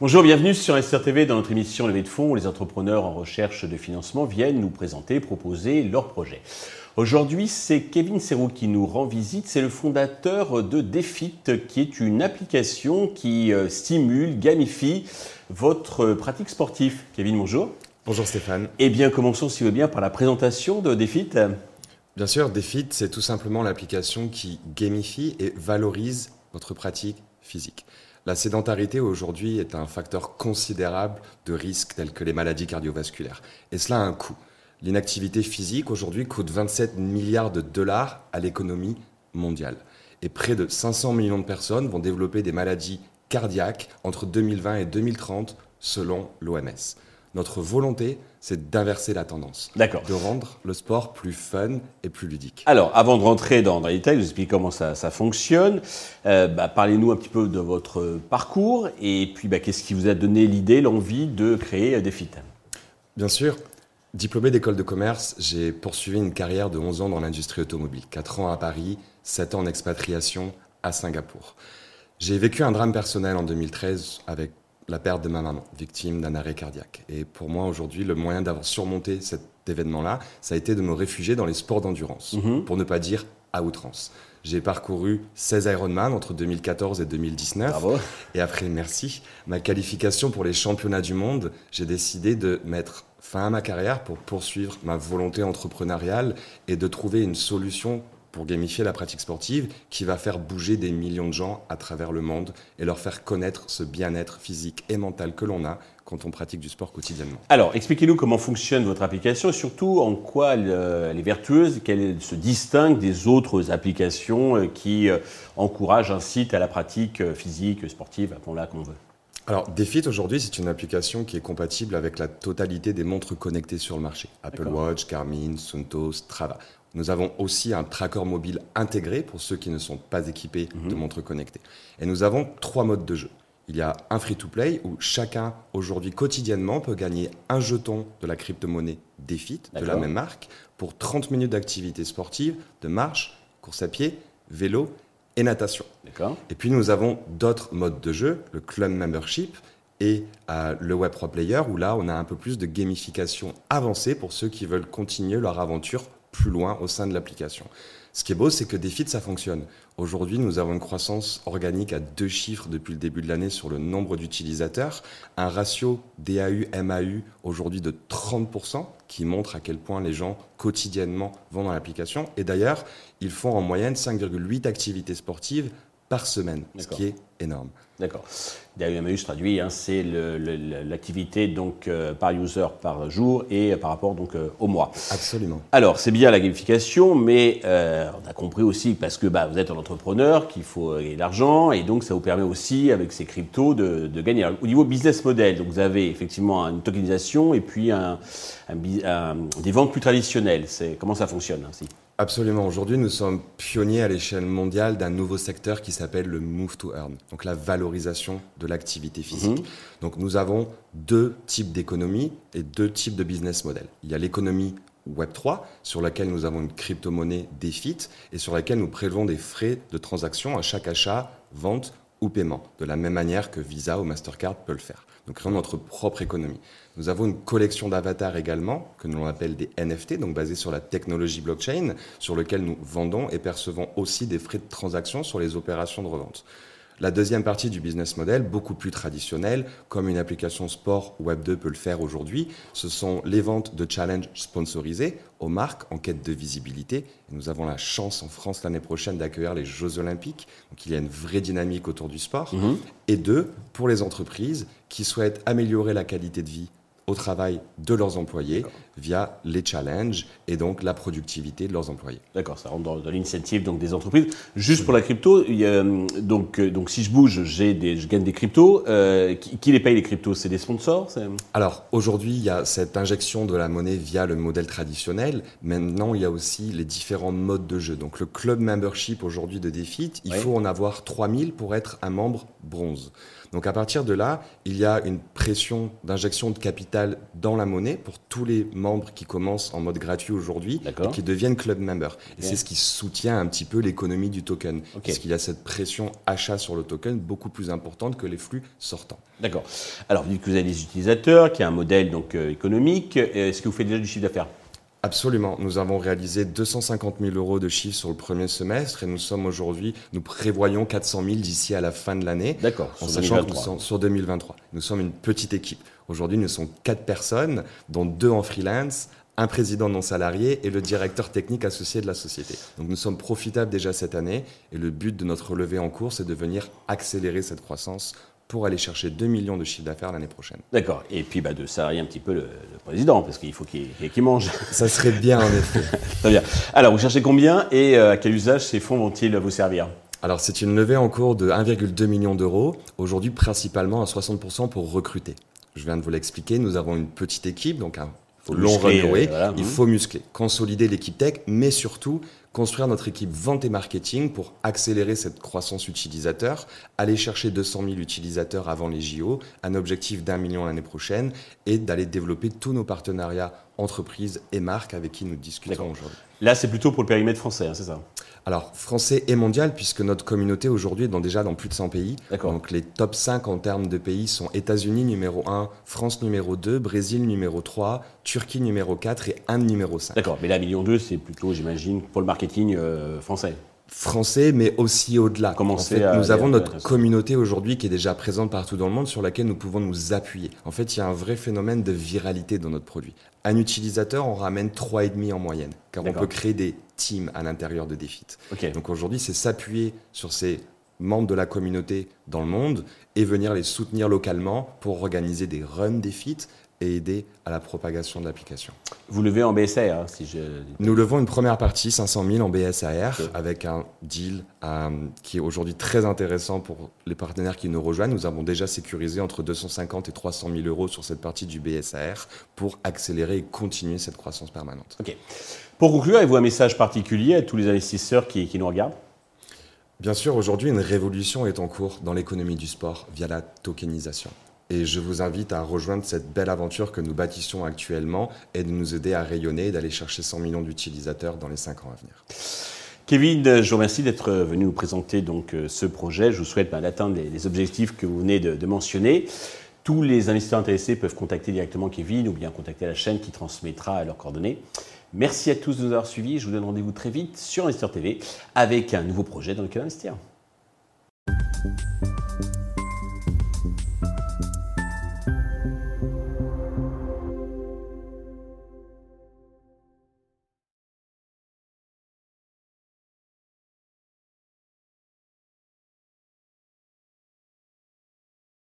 Bonjour, bienvenue sur SRTV dans notre émission Levée de fonds où les entrepreneurs en recherche de financement viennent nous présenter, proposer leurs projets. Aujourd'hui, c'est Kevin Serrou qui nous rend visite. C'est le fondateur de Defit, qui est une application qui euh, stimule, gamifie votre pratique sportive. Kevin, bonjour. Bonjour Stéphane. Eh bien, commençons, si vous voulez bien, par la présentation de Defit. Bien sûr, Defit, c'est tout simplement l'application qui gamifie et valorise votre pratique physique. La sédentarité aujourd'hui est un facteur considérable de risques tels que les maladies cardiovasculaires. Et cela a un coût. L'inactivité physique aujourd'hui coûte 27 milliards de dollars à l'économie mondiale. Et près de 500 millions de personnes vont développer des maladies cardiaques entre 2020 et 2030 selon l'OMS. Notre volonté, c'est d'inverser la tendance. D'accord. De rendre le sport plus fun et plus ludique. Alors, avant de rentrer dans, les détails, vous expliquer comment ça, fonctionne. Euh, bah, parlez-nous un petit peu de votre parcours et puis bah, qu'est-ce qui vous a donné l'idée, l'envie de créer Defit Bien sûr. Diplômé d'école de commerce, j'ai poursuivi une carrière de 11 ans dans l'industrie automobile. 4 ans à Paris, 7 ans en expatriation à Singapour. J'ai vécu un drame personnel en 2013 avec la perte de ma maman, victime d'un arrêt cardiaque. Et pour moi, aujourd'hui, le moyen d'avoir surmonté cet événement-là, ça a été de me réfugier dans les sports d'endurance, mhm. pour ne pas dire à outrance. J'ai parcouru 16 Ironman entre 2014 et 2019. Bravo. Et après, merci, ma qualification pour les championnats du monde, j'ai décidé de mettre fin à ma carrière pour poursuivre ma volonté entrepreneuriale et de trouver une solution pour gamifier la pratique sportive qui va faire bouger des millions de gens à travers le monde et leur faire connaître ce bien-être physique et mental que l'on a quand on pratique du sport quotidiennement. Alors, expliquez-nous comment fonctionne votre application et surtout en quoi elle, euh, est vertueuse, qu'elle se distingue des autres applications euh, qui euh, encouragent un site à la pratique physique, sportive, appelons-la qu'on veut. Alors, Defit aujourd'hui, c'est une application qui est compatible avec la totalité des montres connectées sur le marché. Apple Watch, Garmin, Sunto, Strava. Nous avons aussi un tracker mobile intégré pour ceux qui ne sont pas équipés de mhm. montres connectées. Et nous avons trois modes de jeu. Il y a un free-to-play où chacun aujourd'hui quotidiennement peut gagner un jeton de la crypto-monnaie Defit de la même marque pour 30 minutes d'activité sportive, de marche, course à pied, vélo et natation. Et puis nous avons d'autres modes de jeu, le club membership et euh, le Web 3 Player où là on a un peu plus de gamification avancée pour ceux qui veulent continuer leur aventure plus loin au sein de l'application. Ce qui est beau, c'est que Defit, ça fonctionne. Aujourd'hui, nous avons une croissance organique à deux chiffres depuis le début de l'année sur le nombre d'utilisateurs, un ratio DAU-MAU aujourd'hui de 30%, qui montre à quel point les gens quotidiennement vont dans l'application. Et d'ailleurs, ils font en moyenne 5,8 activités sportives par semaine, ce qui est énorme. D'accord. Se traduit, hein, c'est l'activité donc euh, par user par jour et par rapport donc euh, au mois. Absolument. Alors c'est bien la gamification, mais euh, on a compris aussi parce que bah, vous êtes un entrepreneur qu'il faut gagner de l'argent et donc ça vous permet aussi avec ces cryptos de, gagner. au niveau business model, donc vous avez effectivement une tokenisation et puis un, des ventes plus traditionnelles. Comment ça fonctionne ainsi? Absolument. Aujourd'hui, nous sommes pionniers à l'échelle mondiale d'un nouveau secteur qui s'appelle le Move to Earn, donc la valorisation de l'activité physique. Mhm. Donc nous avons deux types d'économies et deux types de business models. Il y a l'économie Web3, sur laquelle nous avons une crypto-monnaie DeFi et sur laquelle nous prélevons des frais de transaction à chaque achat, vente ou paiement, de la même manière que Visa ou Mastercard peut le faire. Donc créons notre propre économie. Nous avons une collection d'avatars également, que l'on appelle des NFT, donc basés sur la technologie blockchain, sur lequel nous vendons et percevons aussi des frais de transaction sur les opérations de revente. La deuxième partie du business model, beaucoup plus traditionnelle, comme une application sport Web2 peut le faire aujourd'hui, ce sont les ventes de challenges sponsorisés aux marques en quête de visibilité. nous avons la chance en France l'année prochaine d'accueillir les Jeux Olympiques, donc il y a une vraie dynamique autour du sport. Mhm. Et deux, pour les entreprises qui souhaitent améliorer la qualité de vie au travail de leurs employés via les challenges et donc la productivité de leurs employés. D'accord, ça rentre dans, l'initiative donc des entreprises. Juste pour la crypto, donc, euh, donc si je bouge, j'ai des, je gagne des cryptos. Euh, qui, les paye les cryptos? C'est des sponsors Alors aujourd'hui, il y a cette injection de la monnaie via le modèle traditionnel. Maintenant, il y a aussi les différents modes de jeu. Donc le club membership aujourd'hui de Defit, il faut en avoir 3000 pour être un membre bronze. Donc à partir de là, il y a une pression d'injection de capital dans la monnaie pour tous les membres qui commencent en mode gratuit aujourd'hui et qui deviennent club members. Et c'est ce qui soutient un petit peu l'économie du token, parce qu'il y a cette pression achat sur le token beaucoup plus importante que les flux sortants. D'accord. Alors, vous dites que vous avez des utilisateurs, qui a un modèle donc euh, économique. Est-ce que vous faites déjà du chiffre d'affaires? Absolument. Nous avons réalisé 250 000 euros de chiffre sur le premier semestre et nous sommes aujourd'hui, nous prévoyons 400 000 d'ici à la fin de l'année. D'accord. En sachant que nous sommes sur 2023. Nous sommes une petite équipe. Aujourd'hui, nous sommes quatre personnes, dont deux en freelance, un président non salarié et le directeur technique associé de la société. Donc nous sommes profitables déjà cette année et le but de notre levée en cours, c'est de venir accélérer cette croissance pour aller chercher 2 millions de chiffre d'affaires l'année prochaine. D'accord. Et puis bah, de salarier un petit peu le, président, parce qu'il faut qu'il mange. Ça serait bien en effet. Très bien. Alors, vous cherchez combien et euh, à quel usage ces fonds vont-ils vous servir? Alors c'est une levée en cours de 1,2 million d'euros, aujourd'hui principalement à 60% pour recruter. Je viens de vous l'expliquer, nous avons une petite équipe, donc un long runway, euh, il faut muscler, consolider l'équipe tech, mais surtout construire notre équipe vente et marketing pour accélérer cette croissance utilisateur, aller chercher 200 000 utilisateurs avant les JO, un objectif d'un million l'année prochaine, et d'aller développer tous nos partenariats entreprises et marques avec qui nous discutons aujourd'hui. Là, c'est plutôt pour le périmètre français, hein, c'est ça? Alors, français et mondial, puisque notre communauté aujourd'hui est déjà dans plus de 100 pays. Donc, les top 5 en termes de pays sont États-Unis numéro 1, France numéro 2, Brésil numéro 3, Turquie numéro 4 et Inde numéro 5. D'accord, mais la million 2, c'est plutôt, j'imagine, pour le marketing euh, français français, mais aussi au-delà. En fait, nous avons notre communauté aujourd'hui qui est déjà présente partout dans le monde sur laquelle nous pouvons nous appuyer. En fait, il y a un vrai phénomène de viralité dans notre produit. Un utilisateur, on ramène 3,5 en moyenne, car on peut créer des teams à l'intérieur de Defit. Donc aujourd'hui, c'est s'appuyer sur ces membres de la communauté dans le monde et venir les soutenir localement pour organiser des runs Defit et aider à la propagation de l'application. Vous levez en BSAR hein, si je... Nous levons une première partie, 500 000 en BSAR, avec un deal euh, qui est aujourd'hui très intéressant pour les partenaires qui nous rejoignent. Nous avons déjà sécurisé entre 250 et 300 000 euros sur cette partie du BSAR pour accélérer et continuer cette croissance permanente. Ok. Pour conclure, avez-vous un message particulier à tous les investisseurs qui, qui nous regardent? Bien sûr, aujourd'hui, une révolution est en cours dans l'économie du sport via la tokenisation. Et je vous invite à rejoindre cette belle aventure que nous bâtissons actuellement et de nous aider à rayonner et d'aller chercher 100 millions d'utilisateurs dans les 5 ans à venir. Kevin, je vous remercie d'être venu nous présenter donc euh, ce projet. Je vous souhaite ben, d'atteindre les, objectifs que vous venez de, mentionner. Tous les investisseurs intéressés peuvent contacter directement Kevin ou bien contacter la chaîne qui transmettra leurs coordonnées. Merci à tous de nous avoir suivis. Je vous donne rendez-vous très vite sur Investor TV avec un nouveau projet dans lequel investir.